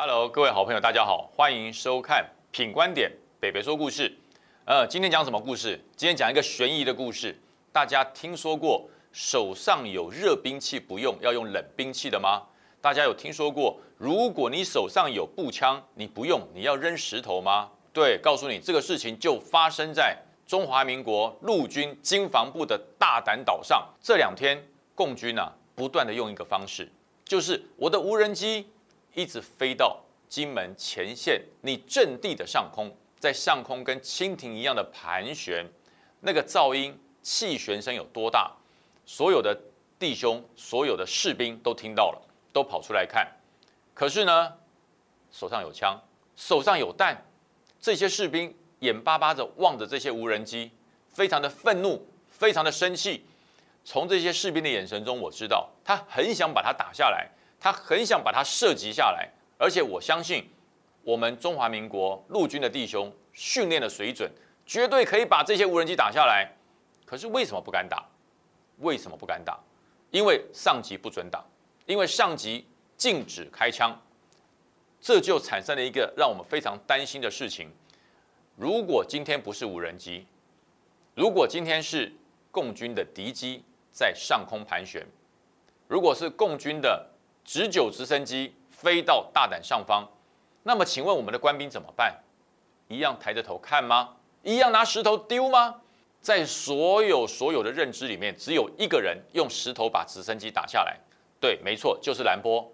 Hello，各位好朋友，大家好，欢迎收看《品观点》，北北说故事。呃，今天讲什么故事？今天讲一个悬疑的故事。大家听说过手上有热兵器不用，要用冷兵器的吗？大家有听说过，如果你手上有步枪，你不用，你要扔石头吗？对，告诉你这个事情就发生在中华民国陆军经防部的大胆岛上。这两天，共军啊，不断的用一个方式，就是我的无人机。一直飞到金门前线，你阵地的上空，在上空跟蜻蜓一样的盘旋，那个噪音、气旋声有多大？所有的弟兄、所有的士兵都听到了，都跑出来看。可是呢，手上有枪，手上有弹，这些士兵眼巴巴的望着这些无人机，非常的愤怒，非常的生气。从这些士兵的眼神中，我知道他很想把它打下来。他很想把它射击下来，而且我相信我们中华民国陆军的弟兄训练的水准，绝对可以把这些无人机打下来。可是为什么不敢打？为什么不敢打？因为上级不准打，因为上级禁止开枪，这就产生了一个让我们非常担心的事情：如果今天不是无人机，如果今天是共军的敌机在上空盘旋，如果是共军的。直九直升机飞到大胆上方，那么请问我们的官兵怎么办？一样抬着头看吗？一样拿石头丢吗？在所有所有的认知里面，只有一个人用石头把直升机打下来。对，没错，就是兰波。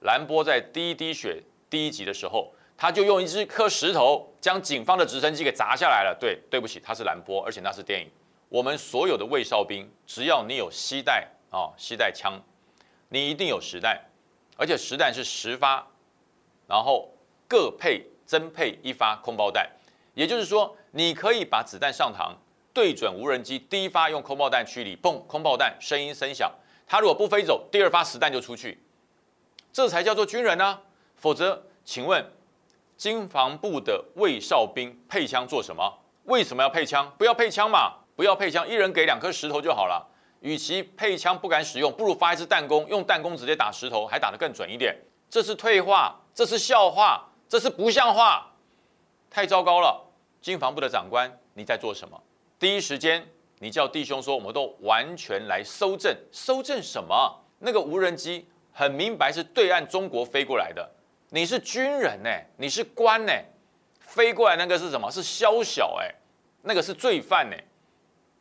兰波在第一滴血第一集的时候，他就用一颗石头将警方的直升机给砸下来了。对，对不起，他是兰波，而且那是电影。我们所有的卫哨兵，只要你有携带啊，携带枪，你一定有实弹。而且实弹是十发，然后各配增配一发空包弹，也就是说，你可以把子弹上膛，对准无人机，第一发用空包弹驱离，嘣，空包弹声音声响，它如果不飞走，第二发实弹就出去，这才叫做军人呢。否则，请问，经防部的卫哨兵配枪做什么？为什么要配枪？不要配枪嘛，不要配枪，一人给两颗石头就好了。与其配枪不敢使用，不如发一支弹弓，用弹弓直接打石头，还打得更准一点。这是退化，这是笑话，这是不像话，太糟糕了！军防部的长官，你在做什么？第一时间你叫弟兄说，我们都完全来搜证，搜证什么？那个无人机很明白是对岸中国飞过来的，你是军人呢，你是官呢，飞过来那个是什么？是宵小哎，那个是罪犯呢，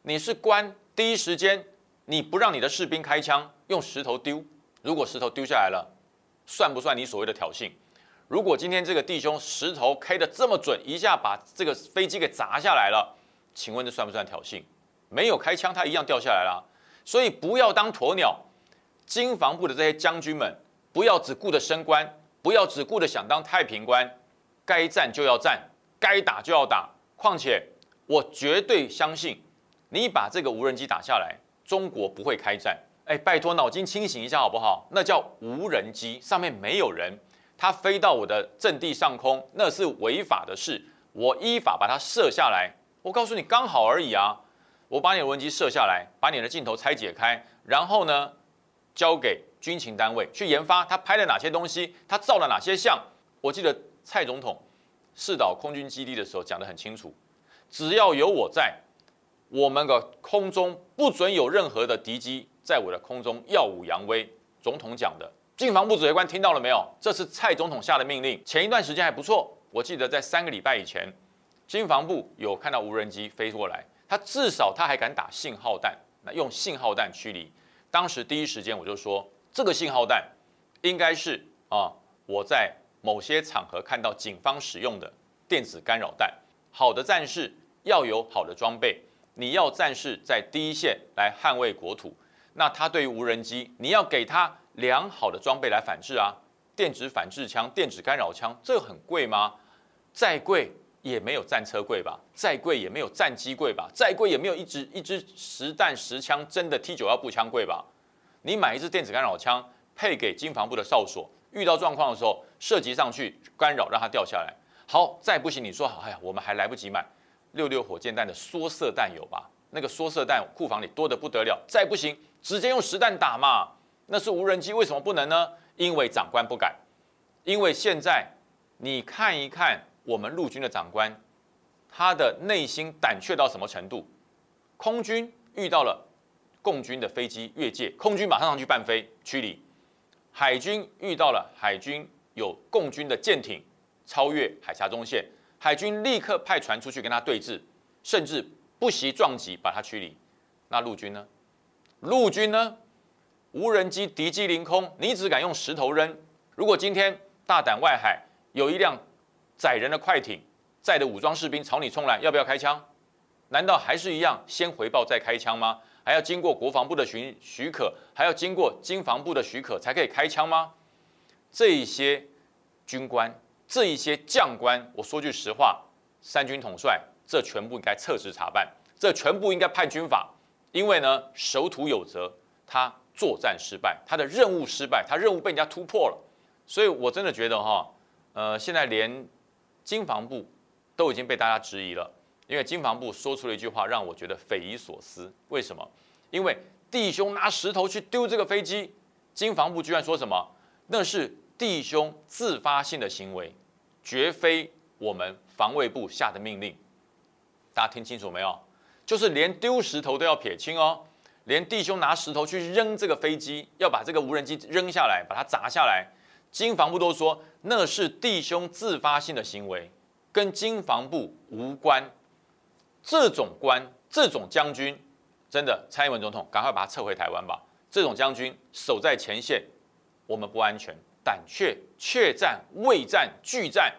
你是官，第一时间。你不让你的士兵开枪，用石头丢。如果石头丢下来了，算不算你所谓的挑衅？如果今天这个弟兄石头开的这么准，一下把这个飞机给砸下来了，请问这算不算挑衅？没有开枪，他一样掉下来了。所以不要当鸵鸟。军防部的这些将军们，不要只顾着升官，不要只顾着想当太平官。该战就要战，该打就要打。况且我绝对相信，你把这个无人机打下来。中国不会开战，哎，拜托脑筋清醒一下好不好？那叫无人机，上面没有人，它飞到我的阵地上空，那是违法的事，我依法把它射下来。我告诉你，刚好而已啊！我把你的无人机射下来，把你的镜头拆解开，然后呢，交给军情单位去研发，他拍了哪些东西，他照了哪些相。我记得蔡总统试导空军基地的时候讲得很清楚，只要有我在。我们的空中不准有任何的敌机在我的空中耀武扬威。总统讲的，经防部指挥官听到了没有？这是蔡总统下的命令。前一段时间还不错，我记得在三个礼拜以前，军防部有看到无人机飞过来，他至少他还敢打信号弹，那用信号弹驱离。当时第一时间我就说，这个信号弹应该是啊，我在某些场合看到警方使用的电子干扰弹。好的战士要有好的装备。你要战士在第一线来捍卫国土，那他对于无人机，你要给他良好的装备来反制啊，电子反制枪、电子干扰枪，这很贵吗？再贵也没有战车贵吧，再贵也没有战机贵吧，再贵也没有一支一支实弹实枪真的 T 九幺步枪贵吧？你买一支电子干扰枪配给军防部的哨所，遇到状况的时候射击上去干扰让它掉下来。好，再不行你说好，哎呀，我们还来不及买。六六火箭弹的缩射弹有吧？那个缩射弹库房里多得不得了，再不行直接用实弹打嘛。那是无人机，为什么不能呢？因为长官不敢，因为现在你看一看我们陆军的长官，他的内心胆怯到什么程度？空军遇到了共军的飞机越界，空军马上上去伴飞驱离；海军遇到了海军有共军的舰艇超越海峡中线，海军立刻派船出去跟他对峙，甚至不惜撞击把他驱离。那陆军呢？陆军呢？无人机敌机凌空，你只敢用石头扔。如果今天大胆外海有一辆载人的快艇，载的武装士兵朝你冲来，要不要开枪？难道还是一样先回报再开枪吗？还要经过国防部的许许可，还要经过经防部的许可才可以开枪吗？这一些军官，这一些将官，我说句实话，三军统帅，这全部应该撤职查办，这全部应该判军法，因为呢，守土有责，他作战失败，他的任务失败，他任务被人家突破了，所以我真的觉得哈，呃，现在连经防部都已经被大家质疑了。因为经防部说出了一句话，让我觉得匪夷所思。为什么？因为弟兄拿石头去丢这个飞机，经防部居然说什么？那是弟兄自发性的行为，绝非我们防卫部下的命令。大家听清楚没有？就是连丢石头都要撇清哦，连弟兄拿石头去扔这个飞机，要把这个无人机扔下来，把它砸下来，经防部都说那是弟兄自发性的行为，跟经防部无关。这种官，这种将军，真的，蔡英文总统赶快把他撤回台湾吧。这种将军守在前线，我们不安全，胆怯，怯战、畏战、惧战，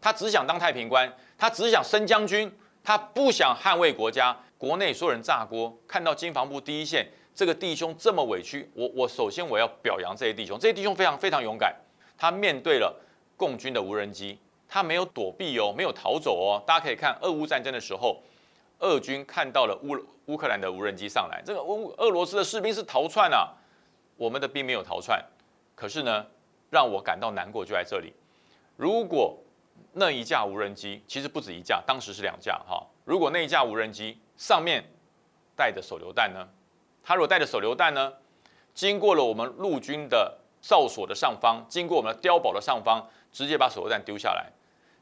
他只想当太平官，他只想升将军，他不想捍卫国家。国内所有人炸锅，看到经防部第一线这个弟兄这么委屈，我我首先我要表扬这些弟兄，这些弟兄非常非常勇敢，他面对了共军的无人机，他没有躲避哦，没有逃走哦。大家可以看俄乌战争的时候。俄军看到了乌乌克兰的无人机上来，这个乌俄罗斯的士兵是逃窜啊，我们的兵没有逃窜，可是呢，让我感到难过就在这里。如果那一架无人机其实不止一架，当时是两架哈。如果那一架无人机上面带着手榴弹呢？它如果带着手榴弹呢？经过了我们陆军的哨所的上方，经过我们的碉堡的上方，直接把手榴弹丢下来，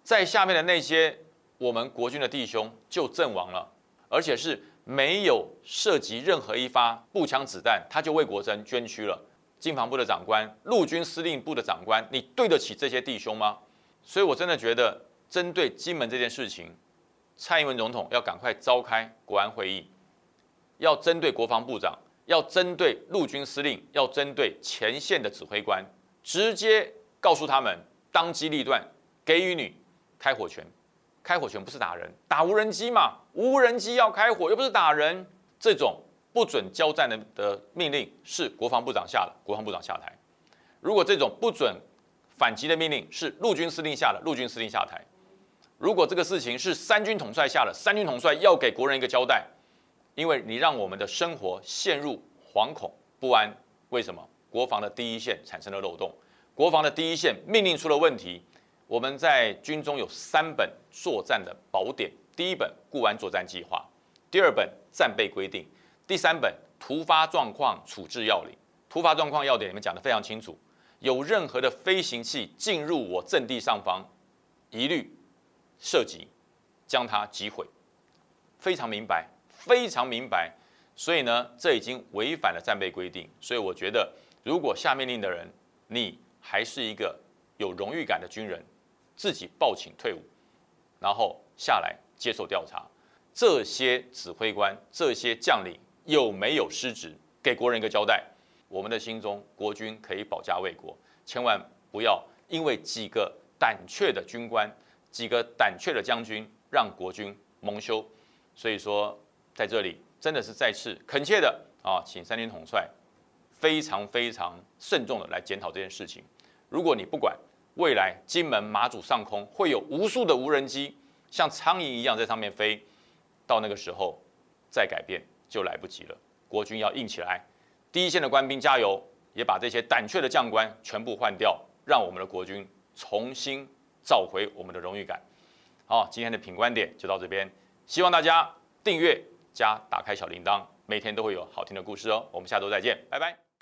在下面的那些。我们国军的弟兄就阵亡了，而且是没有涉及任何一发步枪子弹，他就为国争捐躯了。经防部的长官、陆军司令部的长官，你对得起这些弟兄吗？所以我真的觉得，针对金门这件事情，蔡英文总统要赶快召开国安会议，要针对国防部长，要针对陆军司令，要针对前线的指挥官，直接告诉他们，当机立断，给予你开火权。开火权不是打人，打无人机嘛？无人机要开火，又不是打人。这种不准交战的的命令是国防部长下的，国防部长下台。如果这种不准反击的命令是陆军司令下的，陆军司令下台。如果这个事情是三军统帅下的，三军统帅要给国人一个交代，因为你让我们的生活陷入惶恐不安。为什么？国防的第一线产生了漏洞，国防的第一线命令出了问题。我们在军中有三本作战的宝典，第一本固安作战计划，第二本战备规定，第三本突发状况处置要领。突发状况要点里面讲的非常清楚，有任何的飞行器进入我阵地上方，一律射击，将它击毁，非常明白，非常明白。所以呢，这已经违反了战备规定。所以我觉得，如果下命令的人，你还是一个有荣誉感的军人。自己报请退伍，然后下来接受调查。这些指挥官、这些将领有没有失职？给国人一个交代。我们的心中，国军可以保家卫国，千万不要因为几个胆怯的军官、几个胆怯的将军，让国军蒙羞。所以说，在这里真的是再次恳切的啊，请三军统帅非常非常慎重的来检讨这件事情。如果你不管。未来金门、马祖上空会有无数的无人机，像苍蝇一样在上面飞，到那个时候再改变就来不及了。国军要硬起来，第一线的官兵加油，也把这些胆怯的将官全部换掉，让我们的国军重新找回我们的荣誉感。好，今天的品观点就到这边，希望大家订阅加打开小铃铛，每天都会有好听的故事哦。我们下周再见，拜拜。